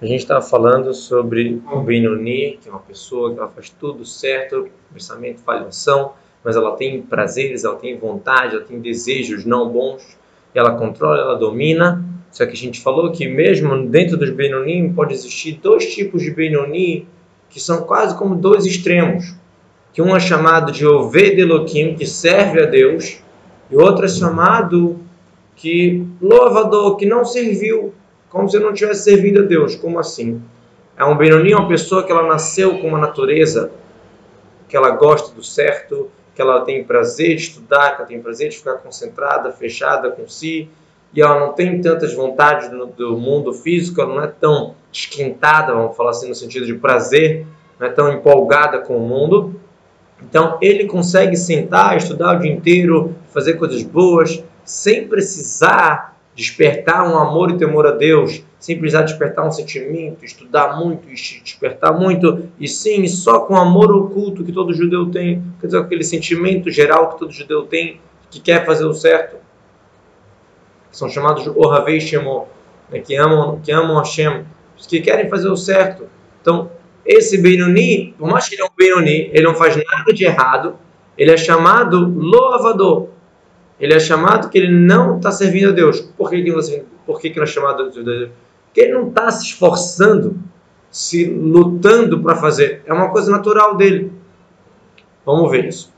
A gente estava falando sobre o Benoni, que é uma pessoa que ela faz tudo certo, pensamento, falhação, mas ela tem prazeres, ela tem vontade, ela tem desejos não bons, ela controla, ela domina. Só que a gente falou que mesmo dentro dos Benoni pode existir dois tipos de Benoni que são quase como dois extremos. Que um é chamado de Oved Elohim, que serve a Deus, e outro é chamado que louvador, que não serviu, como se não tivesse servido a Deus. Como assim? É um Benoni, uma pessoa que ela nasceu com uma natureza que ela gosta do certo, que ela tem prazer de estudar, que ela tem prazer de ficar concentrada, fechada com si, e ela não tem tantas vontades do, do mundo físico, ela não é tão esquentada, vamos falar assim, no sentido de prazer, não é tão empolgada com o mundo. Então, ele consegue sentar, estudar o dia inteiro, fazer coisas boas, sem precisar despertar um amor e temor a Deus, sem precisar despertar um sentimento, estudar muito, despertar muito, e sim, só com o amor oculto que todo judeu tem, quer dizer, aquele sentimento geral que todo judeu tem, que quer fazer o certo. São chamados de Ohavei Shemo, né, que amam, que amam Hashem, que querem fazer o certo. Então, esse Benoni, por mais que ele é um Benoni, ele não faz nada de errado, ele é chamado loavador, ele é chamado que ele não está servindo a Deus. Por que, ele não Por que, que não é chamado a Deus? Porque ele não está se esforçando, se lutando para fazer. É uma coisa natural dele. Vamos ver isso.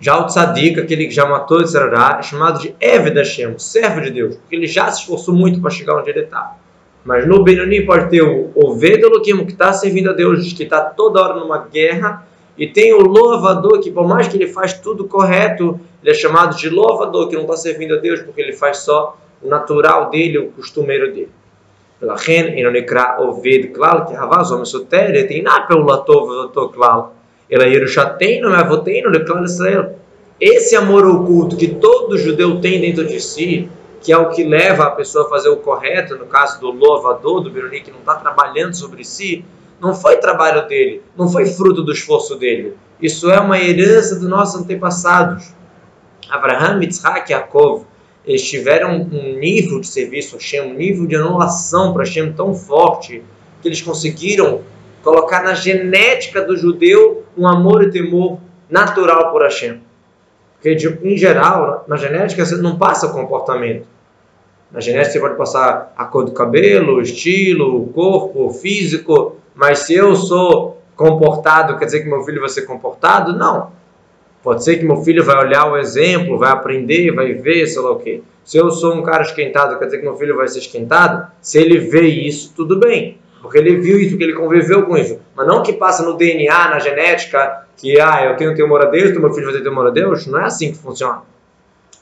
Já o tzadik, aquele que já matou de Sarará, é chamado de Eved Hashem, servo de Deus, porque ele já se esforçou muito para chegar onde ele está. Mas no Benoni pode ter o Oved que está servindo a Deus, que está toda hora numa guerra e tem o louvador, que por mais que ele faz tudo correto, ele é chamado de louvador, que não está servindo a Deus, porque ele faz só o natural dele, o costumeiro dele. Pela ren, enonikra, oved, klal, que havaz, homem sotéria, tem na peulatov, latov klal. Ela é não é, é klal Israel. Esse amor oculto que todo judeu tem dentro de si, que é o que leva a pessoa a fazer o correto, no caso do louvador, do Veronique, que não está trabalhando sobre si, não foi trabalho dele, não foi fruto do esforço dele. Isso é uma herança dos nossos antepassados. Abraham, Yitzhak e Yaakov, eles tiveram um nível de serviço a Hashem, um nível de anulação para Hashem tão forte, que eles conseguiram colocar na genética do judeu um amor e temor natural por Hashem. Porque, em geral, na genética você não passa comportamento. Na genética você pode passar a cor do cabelo, o estilo, o corpo, o físico, mas se eu sou comportado, quer dizer que meu filho vai ser comportado? Não. Pode ser que meu filho vai olhar o exemplo, vai aprender, vai ver, sei lá o quê. Se eu sou um cara esquentado, quer dizer que meu filho vai ser esquentado? Se ele vê isso, tudo bem. Porque ele viu isso, porque ele conviveu com isso. Mas não que passa no DNA, na genética, que ah, eu tenho temor a Deus, então meu filho vai ter temor a Deus. Não é assim que funciona.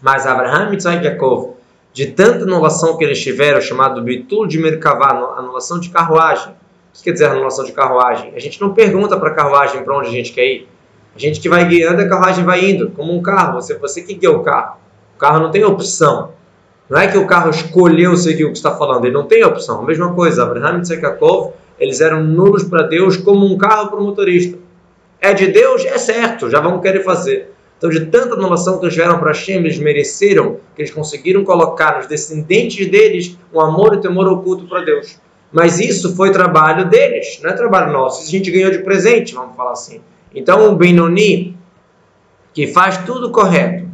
Mas Abraham e Yaakov, de tanta anulação que eles tiveram, chamado Bitul de Merkavá, anulação de carruagem, que quer dizer anulação de carruagem? A gente não pergunta para a carruagem para onde a gente quer ir. A gente que vai guiando, a carruagem vai indo, como um carro. Você, você que guia o carro. O carro não tem opção. Não é que o carro escolheu seguir o que está falando, ele não tem opção. A mesma coisa, Abraham e Tzekakov, eles eram nulos para Deus como um carro para o motorista. É de Deus? É certo, já vão querer fazer. Então, de tanta anulação que eles tiveram para Hashem, eles mereceram que eles conseguiram colocar nos descendentes deles um amor e temor oculto para Deus. Mas isso foi trabalho deles, não é trabalho nosso. Isso a gente ganhou de presente, vamos falar assim. Então, o Benoni, que faz tudo correto,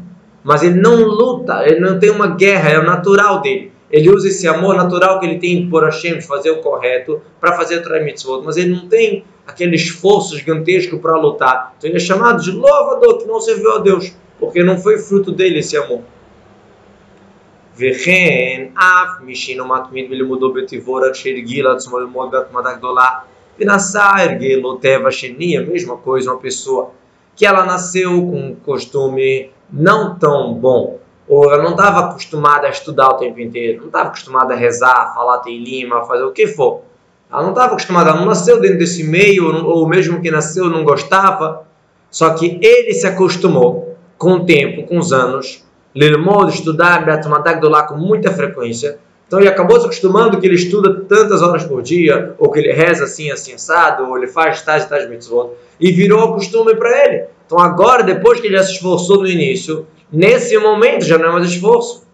mas ele não luta, ele não tem uma guerra, é o natural dele. Ele usa esse amor natural que ele tem por Hashem de fazer o correto para fazer o mitzvot, mas ele não tem aquele esforço gigantesco para lutar. Então ele é chamado de louvador que não serviu a Deus, porque não foi fruto dele esse amor. וכן אף מי שאינו מתמיד בלימודו בטיבור עד שהרגיל עצמו ללמוד בהתמדה גדולה ונשא הרגלו טבע שני, a mesma coisa, uma pessoa que ela nasceu com um costume não tão bom, ou ela não estava acostumada a estudar o tempo inteiro, não estava acostumada a rezar, falar teilima, fazer o que for. Ela não estava acostumada, ela não nasceu dentro desse meio, ou mesmo que nasceu não gostava, só que ele se acostumou com o tempo, com os anos, Lilmod, estudar Beatmatak lá com muita frequência. Então ele acabou se acostumando que ele estuda tantas horas por dia, ou que ele reza assim, assim, assado, ou ele faz tais e tais mitzvot, e virou costume para ele. Então agora, depois que ele já se esforçou no início, nesse momento já não é mais esforço.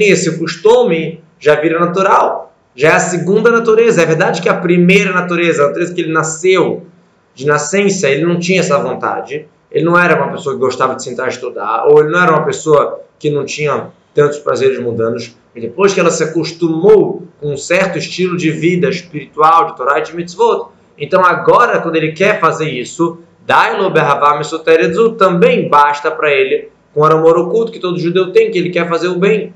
Esse costume já vira natural. Já é a segunda natureza. É verdade que a primeira natureza, a natureza que ele nasceu, de nascença, ele não tinha essa vontade. Ele não era uma pessoa que gostava de sentar e estudar, ou ele não era uma pessoa que não tinha tantos prazeres mundanos. E depois que ela se acostumou com um certo estilo de vida espiritual, de Torah e de mitzvot, então agora, quando ele quer fazer isso, Dailo Behavá Mesoterezu também basta para ele com o amor oculto que todo judeu tem, que ele quer fazer o bem.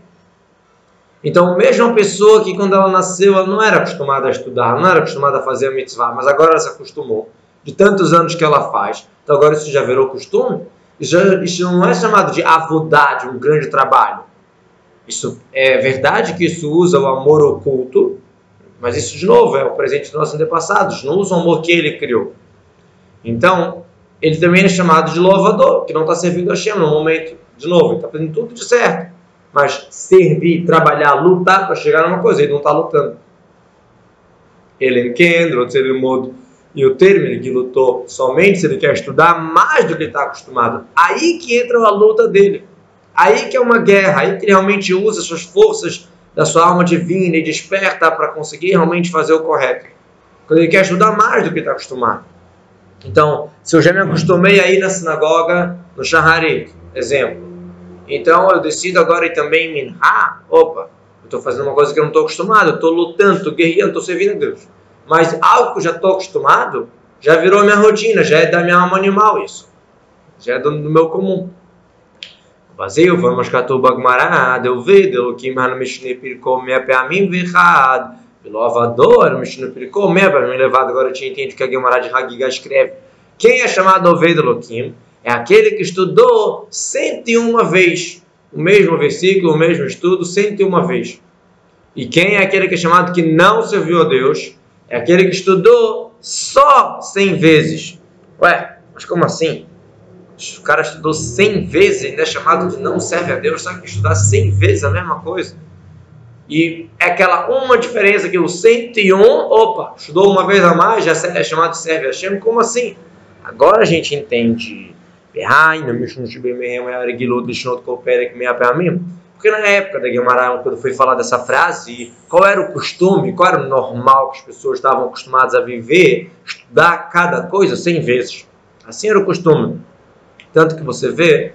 Então, mesmo uma pessoa que quando ela nasceu, ela não era acostumada a estudar, não era acostumada a fazer a mitzvah, mas agora ela se acostumou, de tantos anos que ela faz, então agora isso já virou costume, isso, não é chamado de avodade, um grande trabalho. Isso é verdade que isso usa o amor oculto, mas isso, de novo, é o presente dos nossos antepassados, não usa o amor que ele criou. Então, ele também é chamado de louvador, que não está servindo a Hashem no momento. De novo, ele está fazendo tudo de certo. Mas servir, trabalhar, lutar para chegar numa coisa, ele não está lutando. Ele entende, outro ele muda. E o termo que lutou somente se ele quer estudar mais do que está acostumado. Aí que entra a luta dele. Aí que é uma guerra, aí que ele realmente usa suas forças da sua alma divina e desperta para conseguir realmente fazer o correto. Quando ele quer estudar mais do que está acostumado. Então, se eu já me acostumei a ir na sinagoga no Shaharit, exemplo, então eu decido agora ir também em Minha, opa, eu estou fazendo uma coisa que eu não estou acostumado, eu estou lutando, estou guerreando, estou servindo a Deus. Mas algo que eu já estou acostumado, já virou minha rotina, já é da minha alma animal isso. Já é do, do meu comum. Vazio, vamos catou bagmará, deu ver, deu que mano mexer pircou minha pé a mim virrado. Pelo avador, pircou minha pé me levado. Agora eu tinha entendido que a Guimarães de Hagiga escreve. Quem é chamado Oved Elohim é aquele que estudou 101 vez o mesmo versículo, o mesmo estudo, 101 vez. E quem é aquele que é chamado que não serviu a Deus é aquele que estudou só 100 vezes. Ué, mas como assim? O cara estudou 100 vezes ainda é chamado de não serve a Deus, sabe que estudar 100 vezes a mesma coisa. E é aquela uma diferença que o 101, opa, estudou uma vez a mais, já é chamado de serve a Hashem, como assim? Agora a gente entende. Porque na época da Guimarães, quando foi falar dessa frase, qual era o costume, qual era o normal que as pessoas estavam acostumadas a viver, estudar cada coisa 100 vezes. Assim era o costume. Tanto que você vê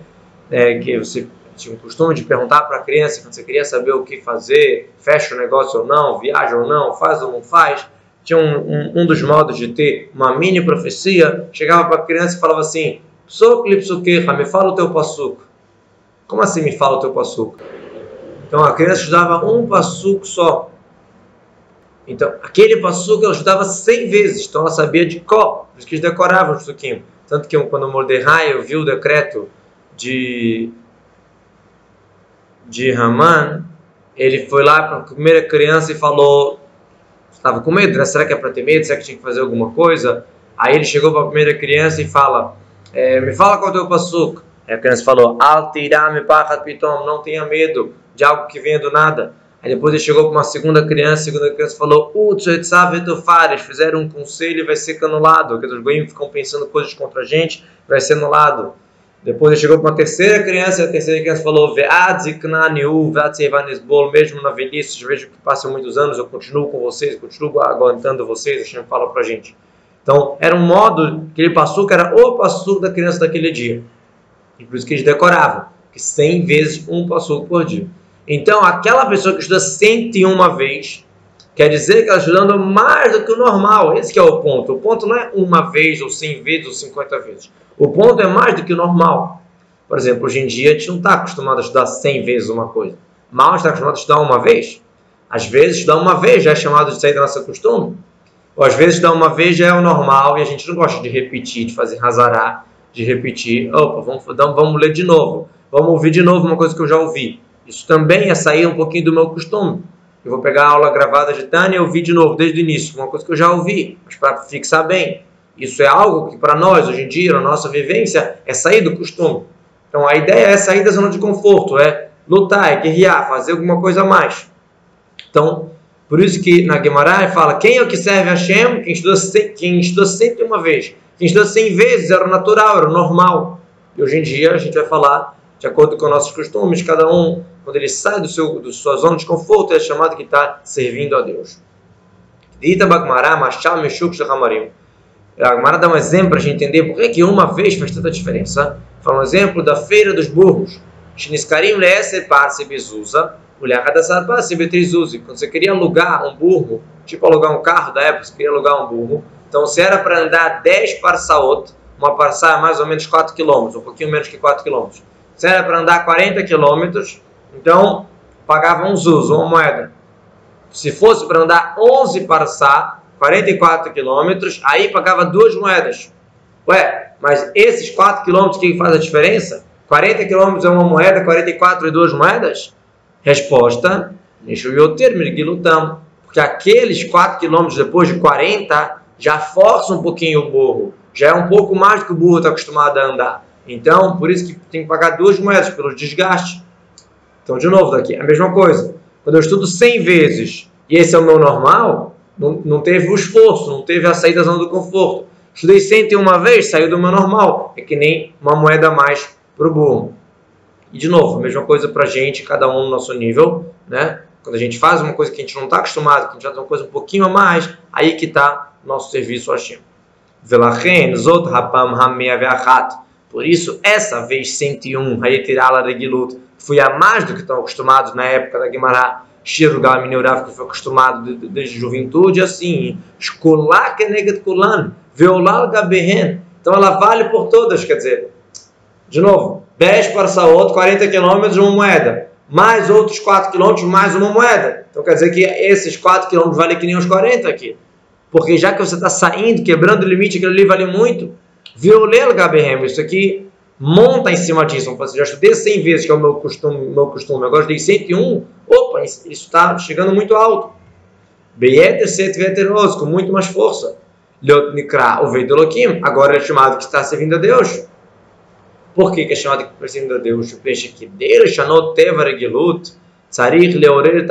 é, que você tinha o costume de perguntar para a criança quando você queria saber o que fazer, fecha o negócio ou não, viaja ou não, faz ou não faz. Tinha um, um, um dos modos de ter uma mini profecia. Chegava para a criança e falava assim: Soklipsukeha, me fala o teu passuco. Como assim me fala o teu passuco? Então a criança estudava um passuco só. Então, aquele passuco ela estudava 100 vezes, então ela sabia de qual, por isso que eles decoravam o suquinho. Tanto que quando Mordecai viu o decreto de, de Haman, ele foi lá para a primeira criança e falou: estava com medo, né? será que é para ter medo? Será que tinha que fazer alguma coisa? Aí ele chegou para a primeira criança e fala: é, Me fala qual é o teu passuco. Aí a criança falou: não tenha medo de algo que venha do nada. Aí depois ele chegou para uma segunda criança, a segunda criança falou: fares, fizeram um conselho e vai ser anulado. Porque os goims ficam pensando coisas contra a gente, vai ser anulado. Depois ele chegou para uma terceira criança, e a terceira criança falou: mesmo na velhice, vejo que passam muitos anos, eu continuo com vocês, continuo aguentando vocês, a gente fala para a gente. Então, era um modo que ele passou, que era o passo da criança daquele dia. E por isso que eles decoravam, que 100 vezes um passo por dia. Então, aquela pessoa que estuda 101 vez, quer dizer que ela está estudando mais do que o normal. Esse é o ponto. O ponto não é uma vez, ou 100 vezes, ou 50 vezes. O ponto é mais do que o normal. Por exemplo, hoje em dia a gente não está acostumado a estudar 100 vezes uma coisa. Mal está acostumado a estudar uma vez. Às vezes, estudar uma vez já é chamado de sair da nossa costume. Ou às vezes, estudar uma vez já é o normal e a gente não gosta de repetir, de fazer razará, de repetir. Opa, vamos, vamos ler de novo. Vamos ouvir de novo uma coisa que eu já ouvi. Isso também é sair um pouquinho do meu costume. Eu vou pegar a aula gravada de Tânia e ouvir de novo, desde o início, uma coisa que eu já ouvi, mas para fixar bem. Isso é algo que para nós, hoje em dia, na nossa vivência, é sair do costume. Então a ideia é sair da zona de conforto, é lutar, é guerrear, fazer alguma coisa a mais. Então, por isso que na Guimarães fala, quem é o que serve a Hashem? Quem estudou, quem estudou uma vez. Quem estudou cem vezes era natural, era normal. E hoje em dia a gente vai falar de acordo com nossos costumes, cada um, quando ele sai do seu, do sua zona de conforto, é chamado que está servindo a Deus. Dita Bagmará, Machal, Meshuk, Shachamarim. A Agmará dá um exemplo para a gente entender por que, que uma vez faz tanta diferença. Fala um exemplo da feira dos burros. Shiniskarim leese parse bezuza, mulher. Quando você queria alugar um burro, tipo alugar um carro da época, você queria alugar um burro, então se era para andar 10 parsaot, uma parça é mais ou menos 4 km, um pouquinho menos que 4 km. Se era para andar 40 km, então pagava um zuz, uma moeda. Se fosse para andar 11 parçá, 44 quilômetros, aí pagava duas moedas. Ué, mas esses 4 quilômetros que faz a diferença? 40 quilômetros é uma moeda, 44 é duas moedas? Resposta, lutam. Porque aqueles 4 quilômetros depois de 40 já força um pouquinho o burro. Já é um pouco mais do que o burro está acostumado a andar. Então, por isso que tem que pagar duas moedas pelo desgaste. Então, de novo, daqui, a mesma coisa. Quando eu estudo 100 vezes e esse é o meu normal, não, não teve o esforço, não teve a saída da zona do conforto. Estudei 101 vez, saiu do meu normal. É que nem uma moeda a mais para o burro. E de novo, a mesma coisa para a gente, cada um no nosso nível, né? Quando a gente faz uma coisa que a gente não está acostumado, que a gente faz uma coisa um pouquinho a mais, aí que está nosso serviço a Hashem. Por isso, essa vez 101, Hayetirala Regilut, fui a mais do que estão acostumados na época da Guimarães, Shirgal Minurav, que foi acostumado desde juventude, assim, Shkolá Keneget Kulan, Veolal Gabehen. Então ela vale por todas, quer dizer, de novo, 10 para Saot, 40 quilômetros, uma moeda. Mais outros 4 quilômetros, mais uma moeda. Então quer dizer que esses 4 quilômetros valem que nem os 40 aqui. Porque já que você está saindo, quebrando o limite, aquilo ali vale muito. Violel Gabehem, isso aqui monta em cima disso. Você já estudei 100 vezes, que é o meu costume, meu costume. agora estudei 101. Opa, isso está chegando muito alto. Beyeter set veteroso, com muito mais força. Nikra, o Veidolokim, agora é chamado que está servindo a Deus. Por que, que é chamado que está servindo a Deus? O peixe que dele, Shanot Teva Regilut, Tzarich Leorer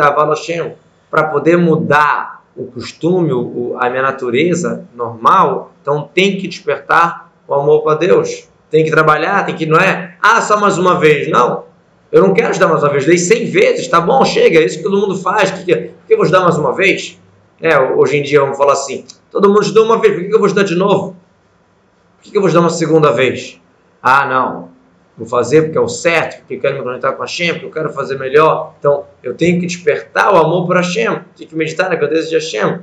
para poder mudar o costume, a minha natureza normal, então tem que despertar o amor para Deus. Tem que trabalhar, tem que, não é, ah, só mais uma vez. Não, eu não quero ajudar mais uma vez, dei 100 vezes, tá bom, chega, é isso que todo mundo faz. Que, que, por que eu vou ajudar mais uma vez? É, hoje em dia vamos falar assim, todo mundo ajudou uma vez, por que eu vou ajudar de novo? Por que eu vou ajudar uma segunda vez? Ah, não, vou fazer porque é o certo, porque eu quero me conectar com a Hashem, porque eu quero fazer melhor. Então, eu tenho que despertar o amor por Hashem, tenho que meditar na grandeza de Hashem.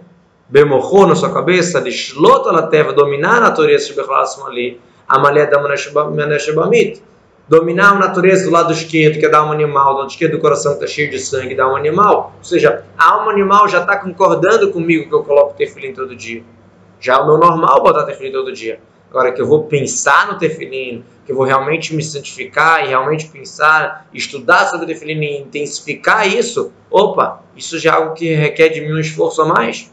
Bemorro na sua cabeça, shlota la teva, dominar a natureza de ali, a malé da maneshebamit dominar a natureza do lado esquerdo, que é da alma animal, do lado esquerdo do coração que está cheio de sangue, da alma animal. Ou seja, a alma animal já está concordando comigo que eu coloco tefilim todo dia. Já é o meu normal botar tefilim todo dia. Agora que eu vou pensar no tefilim, que eu vou realmente me santificar e realmente pensar, estudar sobre o tefilim e intensificar isso, opa, isso já é algo que requer de mim um esforço a mais.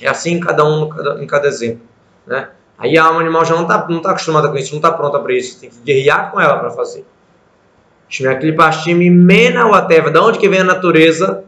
É assim cada um em cada exemplo. Né? Aí a alma animal já não está não tá acostumada com isso, não está pronta para isso. Tem que guerrear com ela para fazer. mena o ateva. Da onde que vem a natureza?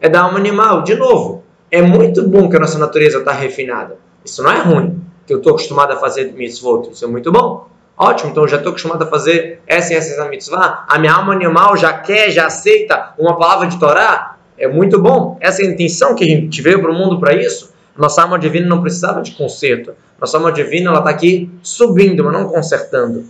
É da alma animal. De novo, é muito bom que a nossa natureza está refinada. Isso não é ruim. Que eu estou acostumado a fazer mitzvot. Isso é muito bom. Ótimo, então já estou acostumado a fazer essa e essa, mitzvah. A minha alma animal já quer, já aceita uma palavra de Torá. É muito bom. Essa é a intenção que a gente veio para o mundo para isso. Nossa alma divina não precisava de conserto. Nossa alma divina está aqui subindo, mas não consertando.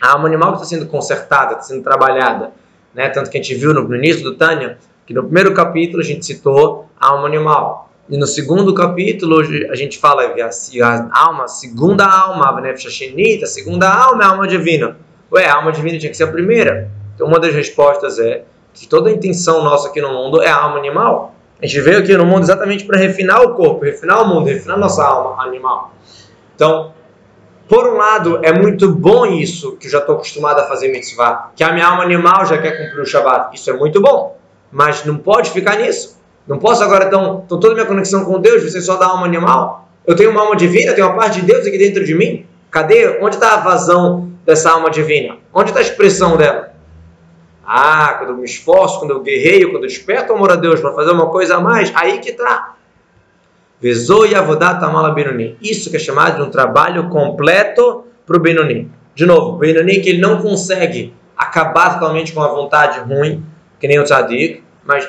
A alma animal está sendo consertada, está sendo trabalhada. Né? Tanto que a gente viu no, no início do Tânia, que no primeiro capítulo a gente citou a alma animal. E no segundo capítulo a gente fala que a, a alma, a segunda alma, a a segunda alma é a alma divina. Ué, a alma divina tinha que ser a primeira. Então uma das respostas é que toda a intenção nossa aqui no mundo é a alma animal. A gente veio aqui no mundo exatamente para refinar o corpo, refinar o mundo, refinar nossa alma animal. Então, por um lado, é muito bom isso, que eu já estou acostumado a fazer mitzvah, que a minha alma animal já quer cumprir o Shabbat. Isso é muito bom, mas não pode ficar nisso. Não posso agora, então, então toda minha conexão com Deus ser só da alma animal? Eu tenho uma alma divina, tenho uma parte de Deus aqui dentro de mim? Cadê? Onde está a vazão dessa alma divina? Onde está a expressão dela? Ah, quando eu me esforço, quando eu guerreio, quando eu desperto o amor a Deus para fazer uma coisa a mais, aí que está. Vezou avodat amala Benoni. Isso que é chamado de um trabalho completo para o Benoni. De novo, o Benoni que ele não consegue acabar totalmente com a vontade ruim, que nem o tzadik, mas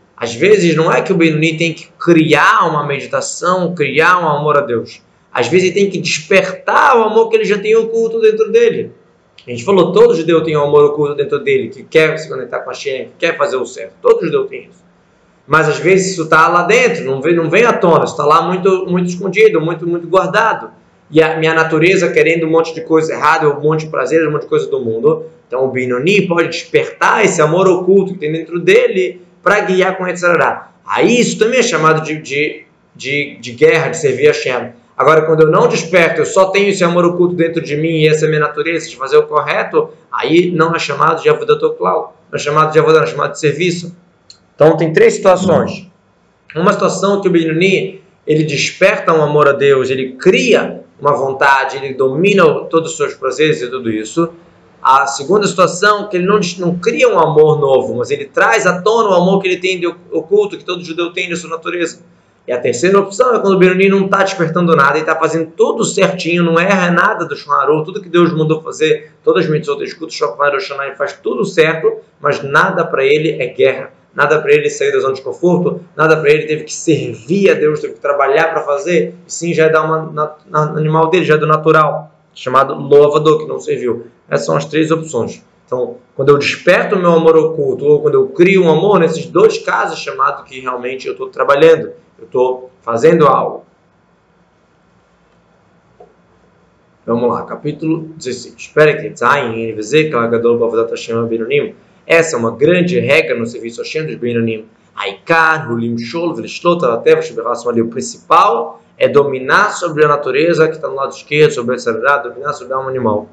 às vezes não é que o Benoni tem que criar uma meditação, criar um amor a Deus. Às vezes ele tem que despertar o amor que ele já tem oculto dentro dele. A gente falou, todo judeu tem um amor oculto dentro dele, que quer se conectar com a Shem, que quer fazer o certo. Todo judeu tem isso. Mas às vezes isso está lá dentro, não vem, não vem à tona, está lá muito, muito escondido, muito, muito guardado. E a minha natureza querendo um monte de coisa errada, um monte de prazer, um monte de coisa do mundo. Então o Binoni pode despertar esse amor oculto que tem dentro dele para guiar com etc. Aí isso também é chamado de, de, de, de guerra, de servir a Shem. Agora, quando eu não desperto, eu só tenho esse amor oculto dentro de mim e essa é minha natureza de fazer o correto, aí não é chamado de avodatoklau, não é chamado de avodah, é chamado de serviço. Então, tem três situações. Uma situação que o Benoni, ele desperta um amor a Deus, ele cria uma vontade, ele domina todos os seus prazeres e tudo isso. A segunda situação, que ele não, não cria um amor novo, mas ele traz à tona o amor que ele tem de oculto, que todo judeu tem de sua natureza. E a terceira opção é quando o Benoni não está despertando nada e está fazendo tudo certinho, não erra nada do Shonarô, tudo que Deus mandou fazer, todas as mitzvot, escuta o Shofar, Shonai, faz tudo certo, mas nada para ele é guerra, nada para ele sair da zona de conforto, nada para ele teve que servir a Deus, teve que trabalhar para fazer, e sim já é dar uma na, na, animal dele, já é do natural, chamado louvador, que não serviu. Essas são as três opções. Então, quando eu desperto o meu amor oculto, ou quando eu crio um amor, nesses dois casos, chamado que realmente eu estou trabalhando eu estou fazendo algo. Vamos lá, capítulo 16. Espera que essa é uma grande regra no serviço Hashem dos Benonim. Aikar, Hulim Shol, Velishlot, Alatev, ali. O principal é dominar sobre a natureza que está no lado esquerdo, sobre a Sarará, dominar sobre a alma animal.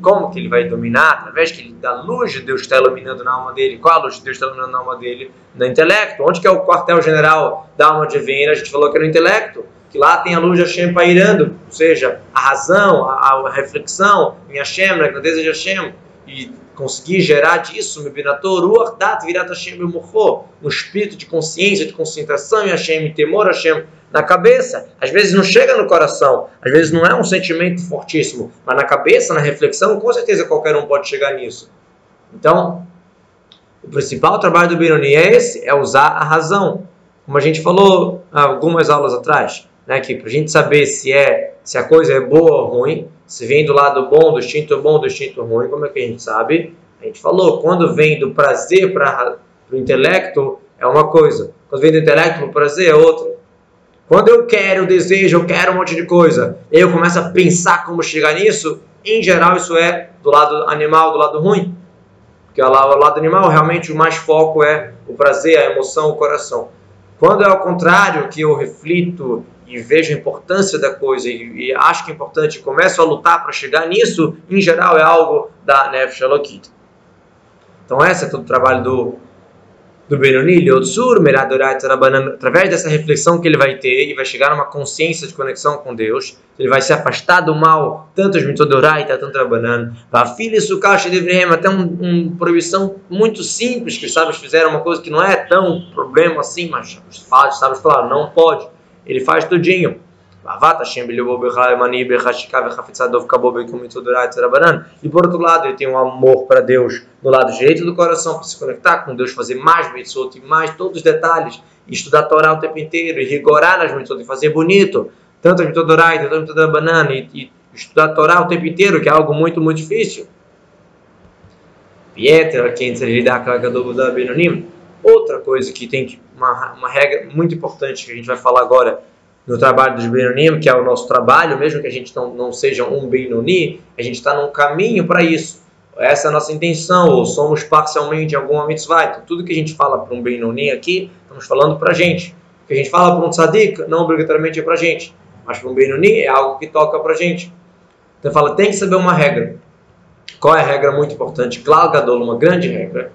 Como que ele vai dominar? Através que ele, da luz de Deus está iluminando na alma dele. Qual a luz de Deus está iluminando na alma dele? No intelecto. Onde que é o quartel-general da alma divina? A gente falou que é no intelecto. Que lá tem a luz de Hashem pairando, ou seja, a razão, a, a reflexão em Hashem, na grandeza de Hashem. E conseguir gerar disso, um espírito de consciência, de concentração em Hashem, temor Hashem, na cabeça. Às vezes não chega no coração, às vezes não é um sentimento fortíssimo, mas na cabeça, na reflexão, com certeza qualquer um pode chegar nisso. Então, o principal trabalho do Bironi é esse, é usar a razão. Como a gente falou algumas aulas atrás, né, que para a gente saber se é se a coisa é boa ou ruim, se vem do lado bom, do instinto bom, do instinto ruim, como é que a gente sabe? A gente falou, quando vem do prazer para o intelecto, é uma coisa. Quando vem do intelecto para o prazer, é outra. Quando eu quero, eu desejo, eu quero um monte de coisa, eu começo a pensar como chegar nisso, em geral isso é do lado animal, do lado ruim. Porque o lado animal, realmente o mais foco é o prazer, a emoção, o coração. Quando é ao contrário, que eu reflito e vejo a importância da coisa e, e acho que é importante e começo a lutar para chegar nisso, em geral é algo da Nefesh Elokit. Então esse é todo o trabalho do do Benoni, Leotsur, Meradorai Tzarabanan, através dessa reflexão que ele vai ter e vai chegar numa consciência de conexão com Deus, ele vai se afastar do mal, tanto os Mitodorai, tanto Trabanan, Vafili Sukash Devrehem, até uma um proibição muito simples que os sábios fizeram, uma coisa que não é tão problema assim, mas os sábios falaram, não pode, ele faz tudinho. E por outro lado, ele tem um amor para Deus no lado direito do coração, para se conectar com Deus, fazer mais mitzvot e mais todos os detalhes, estudar a Torá o tempo inteiro, e rigorar nas mitzvot, e fazer bonito, tanto a mitzvot tanto a mitzvot banana, e, e estudar a Torá o tempo inteiro, que é algo muito, muito difícil. Outra coisa que tem uma, uma regra muito importante que a gente vai falar agora no trabalho dos Benonim, que é o nosso trabalho, mesmo que a gente não, não seja um Benoni, a gente está num caminho para isso. Essa é a nossa intenção, ou somos parcialmente em alguma mitzvah. Então, tudo que a gente fala para um Benoni aqui, estamos falando para a gente. O que a gente fala para um tzadik, não obrigatoriamente é para a gente. Mas para um Benoni é algo que toca para a gente. Então fala, tem que saber uma regra. Qual é a regra muito importante? Claro, Gadol, uma grande regra.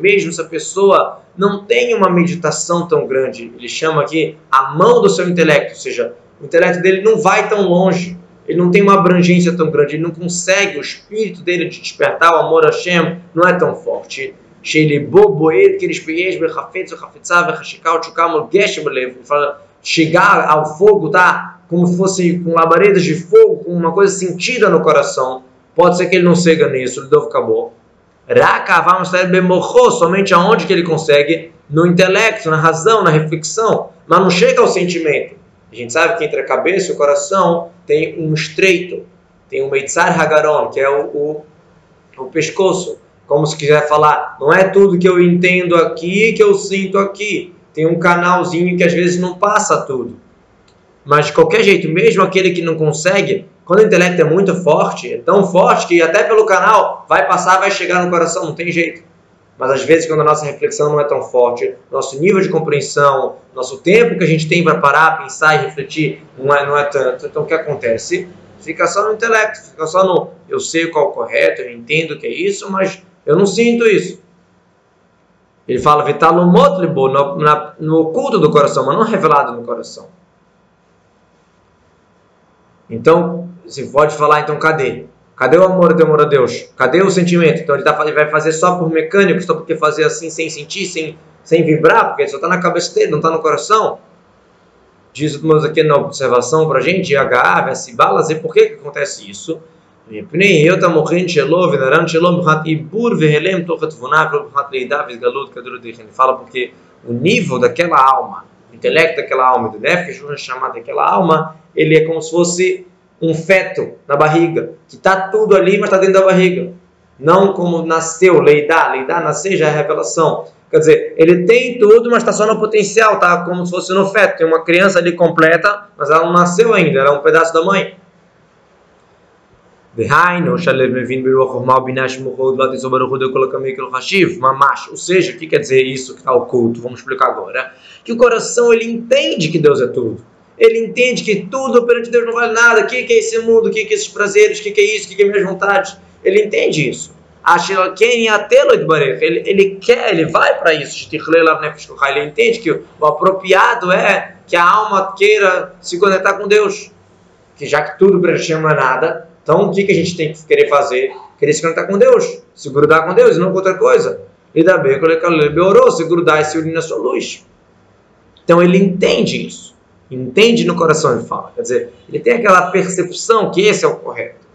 Mesmo se a pessoa não tem uma meditação tão grande, ele chama aqui a mão do seu intelecto, ou seja, o intelecto dele não vai tão longe, ele não tem uma abrangência tão grande, ele não consegue, o espírito dele de despertar o amor a Hashem não é tão forte. Chegar ao fogo, tá? Como se fosse com labaredas de fogo, com uma coisa sentida no coração. Pode ser que ele não cega nisso, deve acabou. Somente aonde que ele consegue? No intelecto, na razão, na reflexão, mas não chega ao sentimento. A gente sabe que entre a cabeça e o coração tem um estreito, tem um Meitzar Hagaron, que é o, o, o pescoço. Como se quiser falar, não é tudo que eu entendo aqui que eu sinto aqui. Tem um canalzinho que às vezes não passa tudo. Mas de qualquer jeito, mesmo aquele que não consegue, quando o intelecto é muito forte, é tão forte que até pelo canal vai passar, vai chegar no coração, não tem jeito. Mas às vezes, quando a nossa reflexão não é tão forte, nosso nível de compreensão, nosso tempo que a gente tem para parar, pensar e refletir não é, não é tanto. Então, o que acontece? Fica só no intelecto, fica só no eu sei qual é o correto, eu entendo que é isso, mas eu não sinto isso. Ele fala vitalo motlibo, no, no oculto do coração, mas não revelado no coração. Então, você pode falar, então cadê? Cadê o amor de amor a Deus? Cadê o sentimento? Então ele, tá, ele vai fazer só por mecânico, só porque fazer assim sem sentir, sem, sem vibrar, porque só está na cabeça dele, não está no coração. Diz o aqui na observação para a gente, HA, balas, e por que, que acontece isso? Ele fala porque o nível daquela alma, intelecto daquela alma, do nefesh, chamado daquela alma, ele é como se fosse um feto na barriga, que está tudo ali, mas está dentro da barriga. Não como nasceu, leidá, leidá, nascer já é revelação. Quer dizer, ele tem tudo, mas está só no potencial, tá? Como se fosse no feto. Tem uma criança ali completa, mas ela não nasceu ainda, ela é um pedaço da mãe. Ou seja, o que quer dizer isso que está oculto? Vamos explicar agora. Que o coração ele entende que Deus é tudo ele entende que tudo perante Deus não vale nada. O que, é esse mundo? O que, é esses prazeres? O que, é isso? O que, é minhas vontades? Ele entende isso. Ele, ele quer, ele vai para isso. Ele entende que o apropriado é que a alma queira se conectar com Deus. Que já que tudo gente não é nada, então o que, que a gente tem que querer fazer? Querer se conectar com Deus, se grudar com Deus e não com outra coisa. E da bem, se grudar e se unir na sua luz. Então ele entende isso entende no coração e fala. Quer dizer, ele tem aquela percepção que esse é o correto.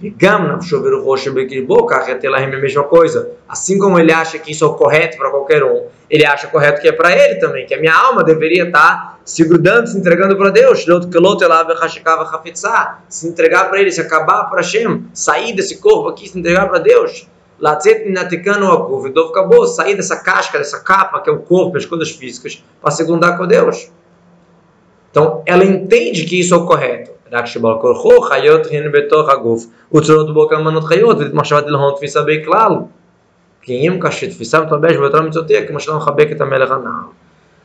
Ligam chover o roxo boca, é a mesma coisa. Assim como ele acha que isso é correto para qualquer um, ele acha correto que é para ele também, que a minha alma deveria estar se grudando, se entregando para Deus. Se entregar para ele, se acabar para Hashem, sair desse corpo aqui, se entregar para Deus. acabou, sair dessa casca, dessa capa que é o corpo, as coisas físicas, para segundar com Deus. Então, ela entende que isso é o correto.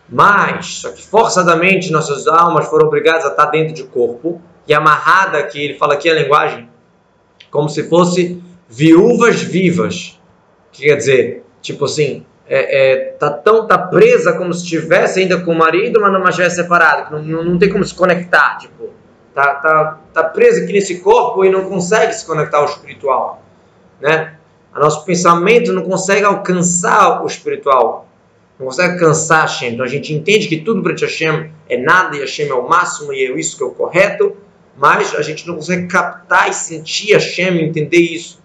Mas, só que forçadamente nossas almas foram obrigadas a estar dentro de corpo e amarrada aqui, ele fala aqui a linguagem, como se fosse viúvas vivas. Que quer dizer, tipo assim, é, é, tá tão tá presa como se estivesse ainda com o marido, mas não estivesse separado, não, não, não, tem como se conectar, tipo, tá, tá, tá presa aqui nesse corpo e não consegue se conectar ao espiritual, né? O nosso pensamento não consegue alcançar o espiritual, não consegue alcançar Hashem. Então a gente entende que tudo para Hashem é nada e Hashem é o máximo e é isso que é o correto, mas a gente não consegue captar e sentir Hashem, entender isso.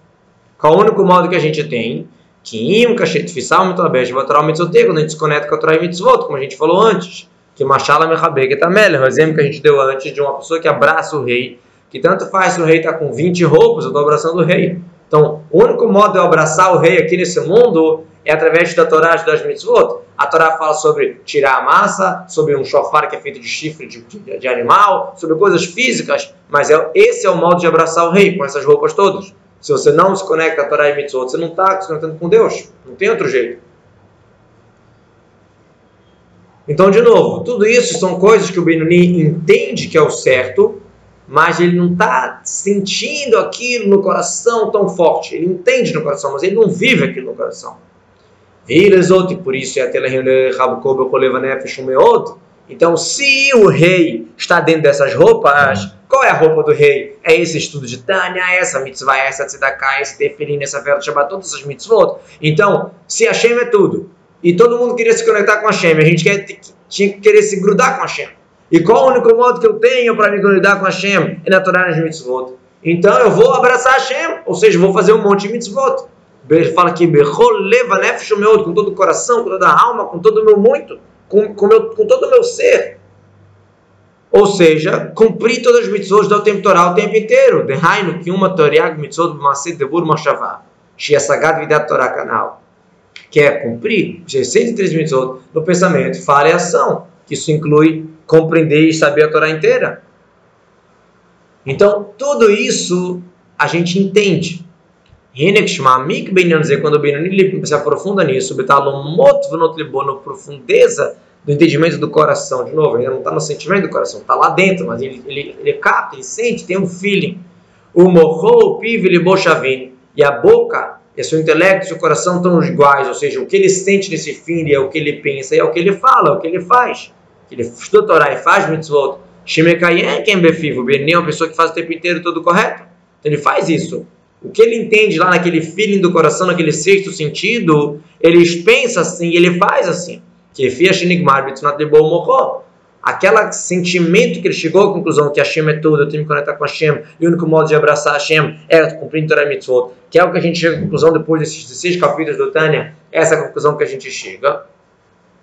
Qual é o único modo que a gente tem? Kim, Kashet Fissal, Mitobesh, Vatoral Mitzote, quando a gente se conecta com a Torah Mitzvot, como a gente falou antes. Que Machala Mechabe, que tá. O exemplo que a gente deu antes de uma pessoa que abraça o rei, que tanto faz se o rei tá com 20 roupas, eu tô abraçando o rei. Então, o único modo de eu abraçar o rei aqui nesse mundo é através da Torá de das mitzvot. A Torá fala sobre tirar a massa, sobre um shofar que é feito de chifre de, de, de animal, sobre coisas físicas, mas é, esse é o modo de abraçar o rei, com essas roupas todas. Se você não se conecta a Torá e Mitzvot, você não está se conectando com Deus. Não tem outro jeito. Então, de novo, tudo isso são coisas que o Benoni entende que é o certo, mas ele não está sentindo aquilo no coração tão forte. Ele entende no coração, mas ele não vive aquilo no coração. E por isso é então, se o rei está dentro dessas roupas, qual é a roupa do rei? É esse estudo de Tânia, essa mitzvah, essa tzedakah, esse tefilim, essa festa Shabbat, todas essas mitzvot. Então, se Hashem é tudo, e todo mundo queria se conectar com Hashem, a gente quer, tinha que querer se grudar com Hashem. E qual o único modo que eu tenho para me grudar com Hashem? É na Torá nas mitzvot. Então, eu vou abraçar Hashem, ou seja, vou fazer um monte de mitzvot. Fala aqui, com todo o coração, com toda a alma, com todo o meu muito com, com, meu, com todo o meu ser. Ou seja, cumprir todas as mitzvot do tempo Torá o tempo inteiro. Dehainu, que uma Toriag mitzvot maset debur moshavá. Shiasagad vidat Torá canal. Que é cumprir os 603 mitzvot no pensamento, fala e ação. Isso inclui compreender e saber a Torá inteira. Então, tudo isso a gente entende. Quando o Benoni se aprofunda nisso, na profundeza do entendimento do coração, de novo, ainda não está no sentimento do coração, está lá dentro, mas ele, ele, ele capta, ele sente, tem um feeling. O morro, o e a boca, e seu intelecto e seu coração estão iguais, ou seja, o que ele sente nesse feeling é o que ele pensa e é o que ele fala, é o que ele faz. Ele estuda Torá e faz mitzvot. Shimekayen, quem befivo, o é uma pessoa que faz o tempo inteiro tudo correto. Então ele faz isso. O que ele entende lá naquele feeling do coração, naquele sexto sentido, ele pensa assim, ele faz assim. Que Aquele sentimento que ele chegou à conclusão que Hashem é tudo, eu tenho que conectar com Hashem, e o único modo de abraçar Hashem é cumprindo Torah Mitzvot, que é o que a gente chega à conclusão depois desses 16 capítulos do Tânia, essa é a conclusão que a gente chega.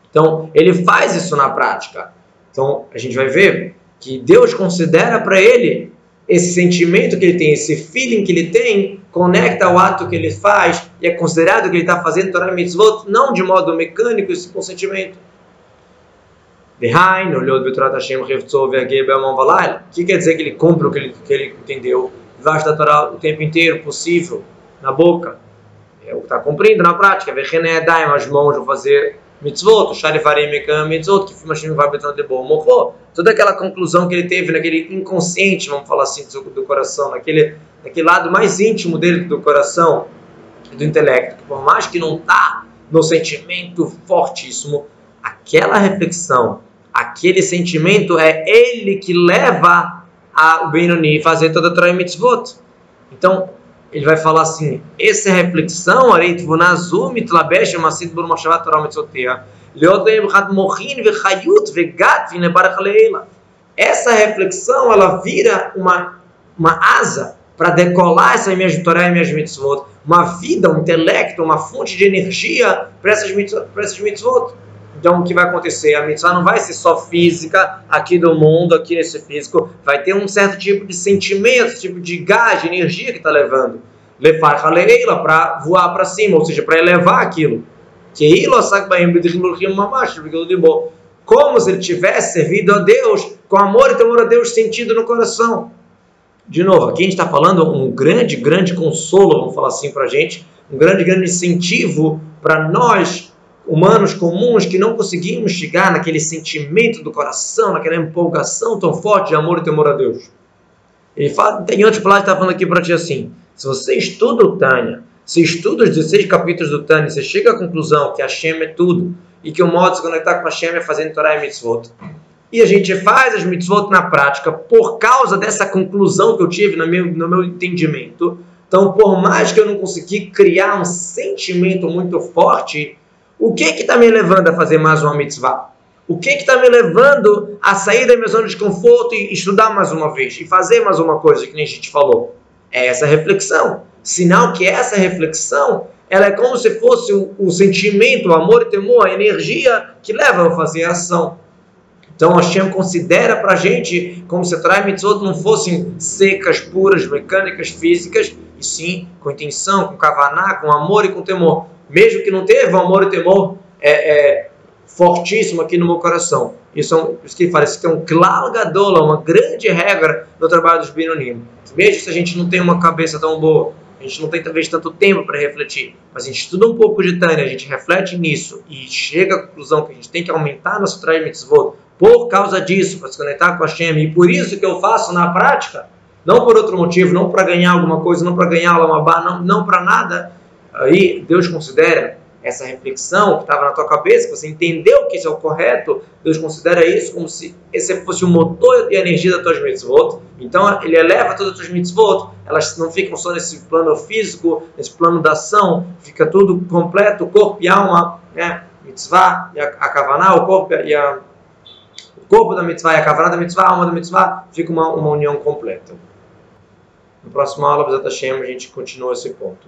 Então, ele faz isso na prática. Então, a gente vai ver que Deus considera para ele esse sentimento que ele tem, esse feeling que ele tem, conecta ao ato que ele faz e é considerado que ele está fazendo Torah Mitzvot, não de modo mecânico, esse consentimento. O que quer dizer que ele cumpre o que ele, que ele entendeu? Vai da Torá o tempo inteiro, possível, na boca. É o que está cumprindo na prática. As mãos vão fazer mitzvot, sharifarim mekam mitzvot, que fimashim vai betão de boa morro. Toda aquela conclusão que ele teve naquele inconsciente, vamos falar assim, do, do coração, naquele, naquele lado mais íntimo dele do coração do intelecto, que por mais que não está no sentimento fortíssimo, aquela reflexão, aquele sentimento é ele que leva a, Benoni fazer toda a Torah mitzvot. Então, ele vai falar assim: essa reflexão, essa reflexão ela vira uma, uma asa para decolar essa minha Torá e minhas mitzvot, uma vida, um intelecto, uma fonte de energia para essas, para essas mitzvot. Então, o que vai acontecer? A mitzvah não vai ser só física aqui do mundo, aqui nesse físico. Vai ter um certo tipo de sentimento, tipo de gás, de energia que está levando. Lefar haleila, para voar para cima, ou seja, para elevar aquilo. Que como se ele tivesse servido a Deus, com amor e temor a Deus sentido no coração. De novo, aqui a gente está falando um grande, grande consolo, vamos falar assim para a gente, um grande, grande incentivo para nós humanos comuns que não conseguimos chegar naquele sentimento do coração, naquela empolgação tão forte de amor e temor a Deus. Ele fala, tem outro que está falando aqui para ti assim: se você estuda o Tânia, se estuda os 16 capítulos do Tânia, você chega à conclusão que Hashem é tudo e que o modo de se conectar com Hashem é fazendo Torah e Mitzvot. E a gente faz as Mitzvot na prática por causa dessa conclusão que eu tive no meu, no meu entendimento. Então, por mais que eu não consegui criar um sentimento muito forte, o que está me levando a fazer mais uma mitzvah? O que está me levando a sair da minha zona de conforto e estudar mais uma vez e fazer mais uma coisa que nem a gente falou? É essa reflexão. Sinal que essa reflexão ela é como se fosse o, o sentimento, o amor e temor, a energia que leva a fazer a ação. Então Hashem considera para a gente como se Torah e Mitzvot não fossem secas, puras, mecânicas, físicas, e sim com intenção, com kavaná, com amor e com temor mesmo que não teve um amor e temor é, é, fortíssimo aqui no meu coração. Isso, é um, isso que fala, isso é um claro uma grande regra no trabalho dos Binonim. Mesmo se a gente não tem uma cabeça tão boa, a gente não tem talvez tanto tempo para refletir, mas a gente estuda um pouco de Tânia, a gente reflete nisso e chega à conclusão que a gente tem que aumentar nosso Trai Mitzvot por causa disso, para se conectar com a Shem, e por isso que eu faço na prática, não por outro motivo, não para ganhar alguma coisa, não para ganhar lamabá, não, não para nada, aí Deus considera essa reflexão que estava na tua cabeça, que você entendeu que isso é o correto, Deus considera isso como se esse fosse o motor de energia das tuas mitzvot. Então ele eleva todas as tuas mitzvot, elas não ficam só nesse plano físico, nesse plano da ação, fica tudo completo, corpo e alma, né? Mitzvah e a, a kavaná, o corpo e a o corpo da mitzvah e a kavaná da mitzvah, a alma da mitzvah, fica uma, uma união completa. No próximo aula, a gente continua esse ponto.